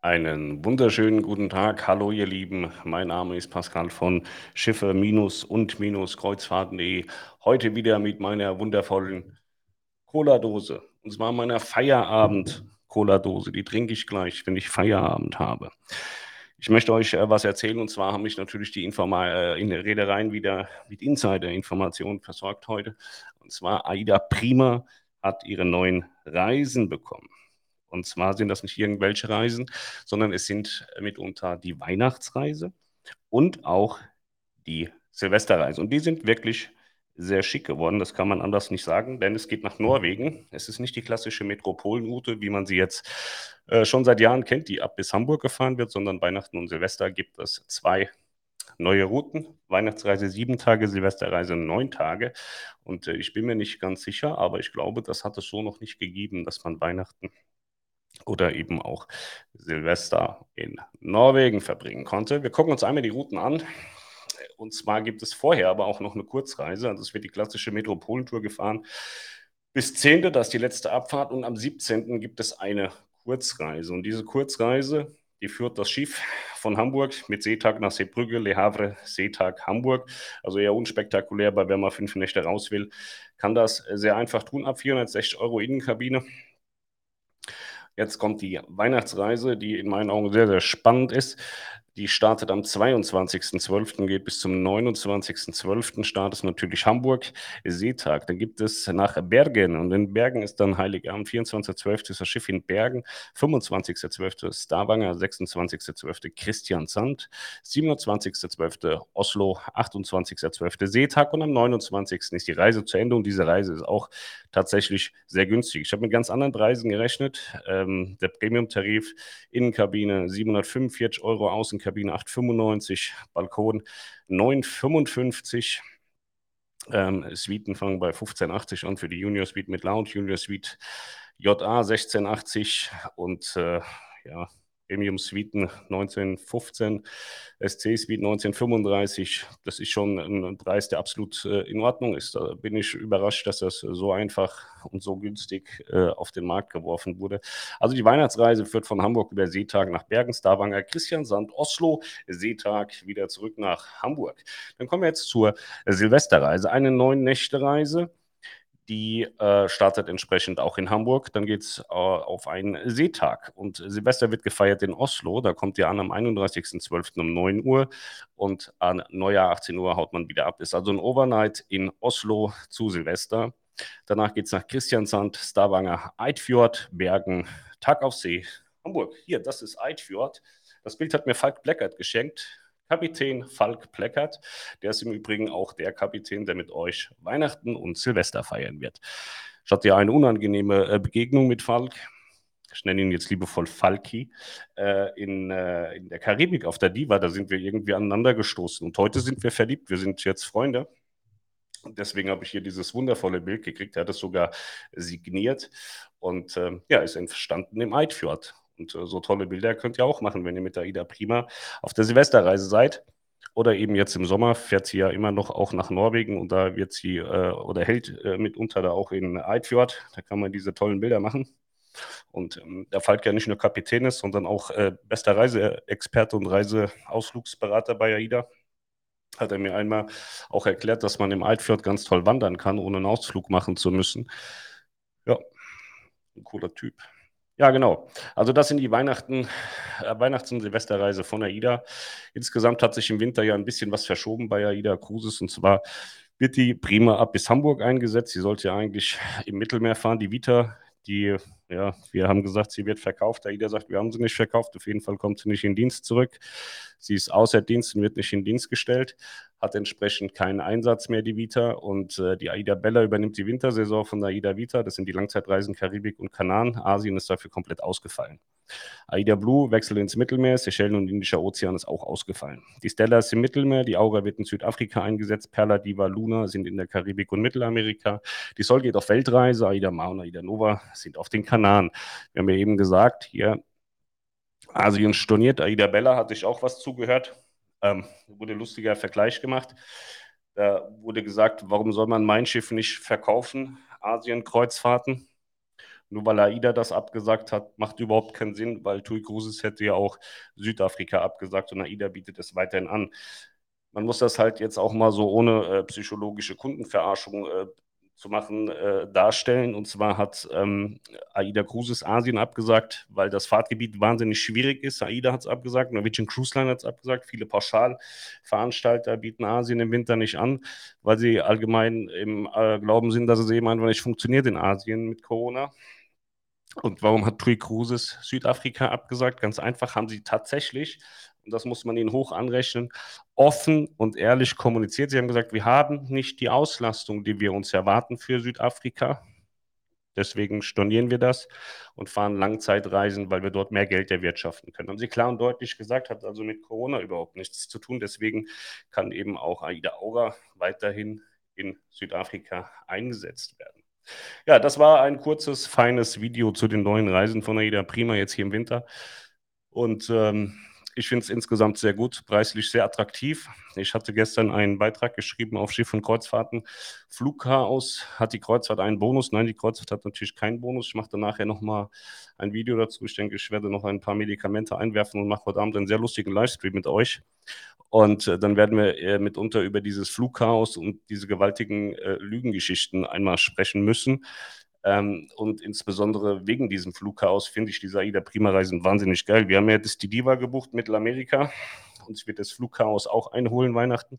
Einen wunderschönen guten Tag. Hallo, ihr Lieben. Mein Name ist Pascal von Schiffe-und-Kreuzfahrten.de. Heute wieder mit meiner wundervollen Cola-Dose. Und zwar meiner Feierabend-Cola-Dose. Die trinke ich gleich, wenn ich Feierabend habe. Ich möchte euch äh, was erzählen und zwar haben mich natürlich die Informa äh, in Reedereien wieder mit Insider-Informationen versorgt heute. Und zwar Aida Prima hat ihre neuen Reisen bekommen. Und zwar sind das nicht irgendwelche Reisen, sondern es sind mitunter die Weihnachtsreise und auch die Silvesterreise. Und die sind wirklich sehr schick geworden, das kann man anders nicht sagen, denn es geht nach Norwegen. Es ist nicht die klassische Metropolenroute, wie man sie jetzt äh, schon seit Jahren kennt, die ab bis Hamburg gefahren wird, sondern Weihnachten und Silvester gibt es zwei neue Routen. Weihnachtsreise sieben Tage, Silvesterreise neun Tage. Und äh, ich bin mir nicht ganz sicher, aber ich glaube, das hat es so noch nicht gegeben, dass man Weihnachten oder eben auch Silvester in Norwegen verbringen konnte. Wir gucken uns einmal die Routen an. Und zwar gibt es vorher aber auch noch eine Kurzreise. Also es wird die klassische Metropolentour gefahren. Bis 10. das ist die letzte Abfahrt und am 17. gibt es eine Kurzreise. Und diese Kurzreise, die führt das Schiff von Hamburg mit Seetag nach Seebrügge, Le Havre, Seetag, Hamburg. Also eher unspektakulär, weil wenn man fünf Nächte raus will, kann das sehr einfach tun. Ab 460 Euro Innenkabine. Jetzt kommt die Weihnachtsreise, die in meinen Augen sehr, sehr spannend ist. Die startet am 22.12., geht bis zum 29.12. Start ist natürlich Hamburg, Seetag. Dann gibt es nach Bergen und in Bergen ist dann Heiligabend, 24.12. ist das Schiff in Bergen, 25.12. Stavanger, 26.12. Christiansand, 27.12. Oslo, 28.12. Seetag und am 29. ist die Reise zu Ende und diese Reise ist auch tatsächlich sehr günstig. Ich habe mit ganz anderen Preisen gerechnet. Ähm, der Premium-Tarif, Innenkabine 745 Euro, Außenkabine 895, Balkon 955. Ähm, Suiten fangen bei 15,80 an für die Junior Suite mit Lounge, Junior Suite JA 16,80 und äh, ja, Premium Suiten 1915, SC Suite 1935. Das ist schon ein Preis, der absolut äh, in Ordnung ist. Da bin ich überrascht, dass das so einfach und so günstig äh, auf den Markt geworfen wurde. Also die Weihnachtsreise führt von Hamburg über Seetag nach Bergen, Stavanger, Christiansand, Oslo, Seetag wieder zurück nach Hamburg. Dann kommen wir jetzt zur Silvesterreise, eine neun Nächte Reise die äh, startet entsprechend auch in Hamburg. Dann geht es äh, auf einen Seetag. Und Silvester wird gefeiert in Oslo. Da kommt ihr an am 31.12. um 9 Uhr und an Neujahr 18 Uhr haut man wieder ab. Ist also ein Overnight in Oslo zu Silvester. Danach geht es nach Christiansand, Stavanger, Eidfjord, Bergen, Tag auf See, Hamburg. Hier, das ist Eidfjord. Das Bild hat mir Falk Bleckert geschenkt. Kapitän Falk Pleckert. Der ist im Übrigen auch der Kapitän, der mit euch Weihnachten und Silvester feiern wird. Ich hatte ja eine unangenehme äh, Begegnung mit Falk. Ich nenne ihn jetzt liebevoll Falki, äh, in, äh, in der Karibik auf der Diva. Da sind wir irgendwie aneinander gestoßen. Und heute sind wir verliebt. Wir sind jetzt Freunde. Und deswegen habe ich hier dieses wundervolle Bild gekriegt. Er hat es sogar signiert und äh, ja, ist entstanden im Eidfjord. Und äh, so tolle Bilder könnt ihr auch machen, wenn ihr mit der Ida Prima auf der Silvesterreise seid. Oder eben jetzt im Sommer fährt sie ja immer noch auch nach Norwegen und da wird sie äh, oder hält äh, mitunter da auch in Eidfjord. Da kann man diese tollen Bilder machen. Und ähm, der Falk ja nicht nur Kapitän ist, sondern auch äh, bester Reiseexperte und Reiseausflugsberater bei AIDA. Hat er mir einmal auch erklärt, dass man im Eidfjord ganz toll wandern kann, ohne einen Ausflug machen zu müssen. Ja, ein cooler Typ. Ja, genau. Also das sind die Weihnachten, äh, Weihnachts- und Silvesterreise von AIDA. Insgesamt hat sich im Winter ja ein bisschen was verschoben bei AIDA Cruises und zwar wird die Prima ab bis Hamburg eingesetzt. Sie sollte ja eigentlich im Mittelmeer fahren. Die Vita, die, ja, wir haben gesagt, sie wird verkauft. AIDA sagt, wir haben sie nicht verkauft. Auf jeden Fall kommt sie nicht in Dienst zurück. Sie ist außer Dienst und wird nicht in Dienst gestellt hat entsprechend keinen Einsatz mehr, die Vita. Und äh, die AIDA Bella übernimmt die Wintersaison von der AIDA Vita. Das sind die Langzeitreisen Karibik und Kanaren. Asien ist dafür komplett ausgefallen. AIDA Blue wechselt ins Mittelmeer. Seychellen und Indischer Ozean ist auch ausgefallen. Die Stella ist im Mittelmeer. Die Aura wird in Südafrika eingesetzt. Perla, Diva, Luna sind in der Karibik und Mittelamerika. Die Sol geht auf Weltreise. AIDA Ma und AIDA Nova sind auf den Kanaren. Wir haben ja eben gesagt, hier Asien storniert. AIDA Bella hatte ich auch was zugehört ähm, wurde ein lustiger Vergleich gemacht. Da wurde gesagt, warum soll man mein Schiff nicht verkaufen, Asien-Kreuzfahrten? Nur weil AIDA das abgesagt hat, macht überhaupt keinen Sinn, weil TUI Cruises hätte ja auch Südafrika abgesagt und AIDA bietet es weiterhin an. Man muss das halt jetzt auch mal so ohne äh, psychologische Kundenverarschung äh, zu machen, äh, darstellen. Und zwar hat ähm, AIDA Cruises Asien abgesagt, weil das Fahrtgebiet wahnsinnig schwierig ist. AIDA hat es abgesagt, Norwegian Cruise Line hat es abgesagt. Viele Pauschalveranstalter bieten Asien im Winter nicht an, weil sie allgemein im äh, Glauben sind, dass es eben einfach nicht funktioniert in Asien mit Corona. Und warum hat TUI Cruises Südafrika abgesagt? Ganz einfach haben sie tatsächlich und das muss man ihnen hoch anrechnen, offen und ehrlich kommuniziert. Sie haben gesagt, wir haben nicht die Auslastung, die wir uns erwarten für Südafrika. Deswegen stornieren wir das und fahren Langzeitreisen, weil wir dort mehr Geld erwirtschaften können. Haben Sie klar und deutlich gesagt, hat also mit Corona überhaupt nichts zu tun. Deswegen kann eben auch AIDA Aura weiterhin in Südafrika eingesetzt werden. Ja, das war ein kurzes, feines Video zu den neuen Reisen von AIDA Prima jetzt hier im Winter. Und ähm, ich finde es insgesamt sehr gut, preislich sehr attraktiv. Ich hatte gestern einen Beitrag geschrieben auf Schiff- und Kreuzfahrten. Flugchaos hat die Kreuzfahrt einen Bonus? Nein, die Kreuzfahrt hat natürlich keinen Bonus. Ich mache dann nachher nochmal ein Video dazu. Ich denke, ich werde noch ein paar Medikamente einwerfen und mache heute Abend einen sehr lustigen Livestream mit euch. Und äh, dann werden wir äh, mitunter über dieses Flugchaos und diese gewaltigen äh, Lügengeschichten einmal sprechen müssen. Ähm, und insbesondere wegen diesem Flugchaos finde ich diese AIDA Prima-Reisen wahnsinnig geil. Wir haben ja die Diva gebucht, Mittelamerika. Uns wird das Flugchaos auch einholen, Weihnachten.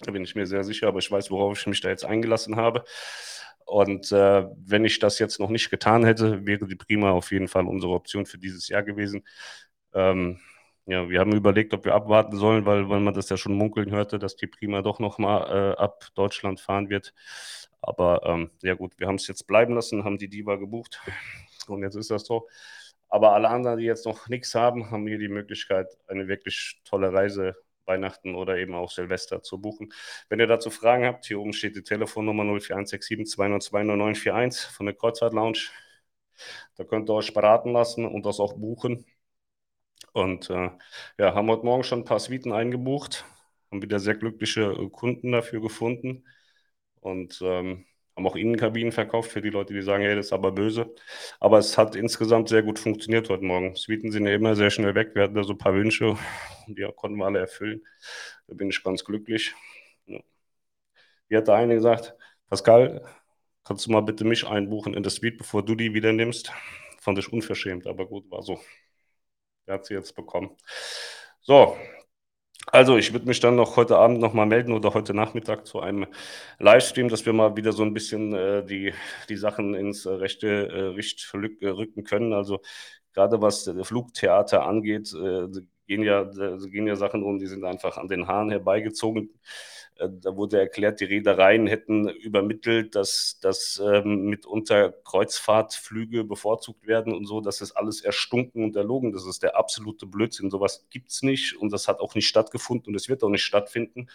Da bin ich mir sehr sicher, aber ich weiß, worauf ich mich da jetzt eingelassen habe. Und äh, wenn ich das jetzt noch nicht getan hätte, wäre die Prima auf jeden Fall unsere Option für dieses Jahr gewesen. Ähm, ja, wir haben überlegt, ob wir abwarten sollen, weil, weil man das ja schon munkeln hörte, dass die Prima doch nochmal äh, ab Deutschland fahren wird. Aber ähm, ja gut, wir haben es jetzt bleiben lassen, haben die Diva gebucht und jetzt ist das so. Aber alle anderen, die jetzt noch nichts haben, haben hier die Möglichkeit, eine wirklich tolle Reise Weihnachten oder eben auch Silvester zu buchen. Wenn ihr dazu Fragen habt, hier oben steht die Telefonnummer 04167 202 9941 von der Kreuzfahrt Lounge. Da könnt ihr euch beraten lassen und das auch buchen. Und äh, ja, haben heute Morgen schon ein paar Suiten eingebucht, haben wieder sehr glückliche äh, Kunden dafür gefunden und ähm, haben auch Innenkabinen verkauft für die Leute, die sagen, hey, das ist aber böse. Aber es hat insgesamt sehr gut funktioniert heute Morgen. Suiten sind ja immer sehr schnell weg. Wir hatten da so ein paar Wünsche, die konnten wir alle erfüllen. Da bin ich ganz glücklich. Ja. Wie hat der eine gesagt, Pascal, kannst du mal bitte mich einbuchen in der Suite, bevor du die wieder nimmst? Fand ich unverschämt, aber gut, war so. Der hat sie jetzt bekommen. So, also ich würde mich dann noch heute Abend noch mal melden oder heute Nachmittag zu einem Livestream, dass wir mal wieder so ein bisschen äh, die, die Sachen ins äh, rechte äh, Licht äh, rücken können. Also gerade was äh, Flugtheater angeht, gehen ja, gehen ja Sachen um, die sind einfach an den Haaren herbeigezogen. Äh, da wurde erklärt, die Reedereien hätten übermittelt, dass, dass ähm, mitunter Kreuzfahrtflüge bevorzugt werden und so. Das ist alles erstunken und erlogen. Das ist der absolute Blödsinn. Sowas gibt es nicht und das hat auch nicht stattgefunden und es wird auch nicht stattfinden.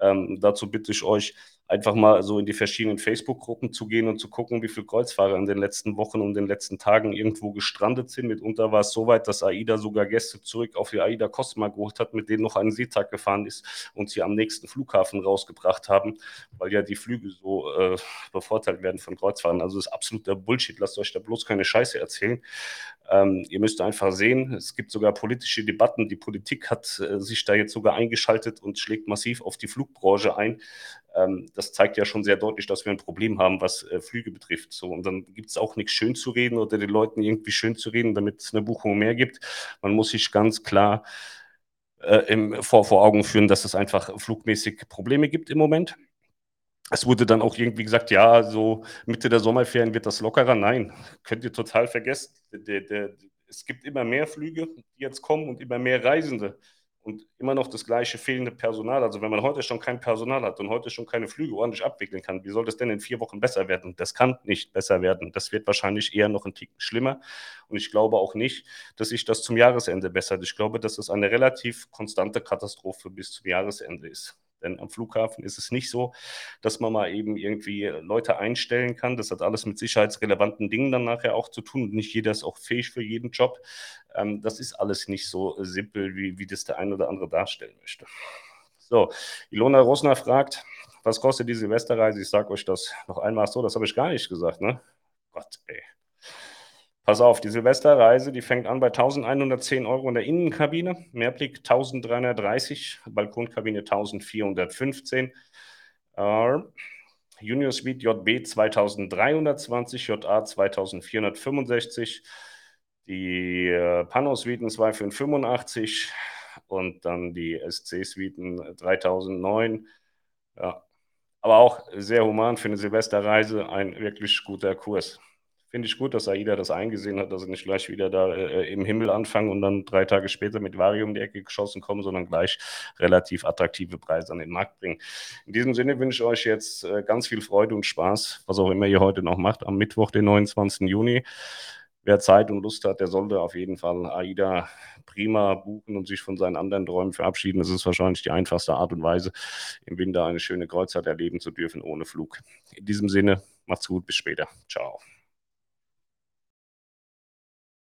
Ähm, dazu bitte ich euch, einfach mal so in die verschiedenen Facebook-Gruppen zu gehen und zu gucken, wie viele Kreuzfahrer in den letzten Wochen und den letzten Tagen irgendwo gestrandet sind. Mitunter war es so weit, dass AIDA sogar Gäste zurück auf die AIDA Cosma geholt hat, mit denen noch ein Seetag gefahren ist und sie am nächsten Flughafen rausgebracht haben, weil ja die Flüge so äh, bevorteilt werden von Kreuzfahrern. Also das ist absoluter Bullshit. Lasst euch da bloß keine Scheiße erzählen. Ähm, ihr müsst einfach sehen, es gibt sogar politische Debatten. Die Politik hat äh, sich da jetzt sogar eingeschaltet und schlägt massiv auf die Flugbranche ein. Ähm, das zeigt ja schon sehr deutlich, dass wir ein Problem haben, was äh, Flüge betrifft. So, und dann gibt es auch nichts schön zu reden oder den Leuten irgendwie schön zu reden, damit es eine Buchung mehr gibt. Man muss sich ganz klar äh, im, vor, vor Augen führen, dass es einfach flugmäßig Probleme gibt im Moment. Es wurde dann auch irgendwie gesagt, ja, so Mitte der Sommerferien wird das lockerer. Nein, könnt ihr total vergessen. Der, der, es gibt immer mehr Flüge, die jetzt kommen und immer mehr Reisende und immer noch das gleiche fehlende Personal. Also wenn man heute schon kein Personal hat und heute schon keine Flüge ordentlich abwickeln kann, wie soll das denn in vier Wochen besser werden? Das kann nicht besser werden. Das wird wahrscheinlich eher noch ein Tick schlimmer. Und ich glaube auch nicht, dass sich das zum Jahresende bessert. Ich glaube, dass es eine relativ konstante Katastrophe bis zum Jahresende ist. Denn am Flughafen ist es nicht so, dass man mal eben irgendwie Leute einstellen kann. Das hat alles mit sicherheitsrelevanten Dingen dann nachher auch zu tun. Und nicht jeder ist auch fähig für jeden Job. Ähm, das ist alles nicht so simpel, wie, wie das der eine oder andere darstellen möchte. So, Ilona Rosner fragt, was kostet die Silvesterreise? Ich sage euch das noch einmal so, das habe ich gar nicht gesagt, ne? Gott, ey. Pass auf, die Silvesterreise, die fängt an bei 1110 Euro in der Innenkabine, Mehrblick 1330, Balkonkabine 1415. Äh, Junior Suite JB 2320, JA 2465. Die äh, Pano-Suiten 2 für 85 und dann die SC-Suiten 3009. Ja, aber auch sehr human für eine Silvesterreise, ein wirklich guter Kurs. Finde ich gut, dass AIDA das eingesehen hat, dass sie nicht gleich wieder da äh, im Himmel anfangen und dann drei Tage später mit Varium um die Ecke geschossen kommen, sondern gleich relativ attraktive Preise an den Markt bringen. In diesem Sinne wünsche ich euch jetzt äh, ganz viel Freude und Spaß, was auch immer ihr heute noch macht, am Mittwoch, den 29. Juni. Wer Zeit und Lust hat, der sollte auf jeden Fall AIDA prima buchen und sich von seinen anderen Träumen verabschieden. Das ist wahrscheinlich die einfachste Art und Weise, im Winter eine schöne Kreuzfahrt erleben zu dürfen ohne Flug. In diesem Sinne, macht's gut, bis später. Ciao.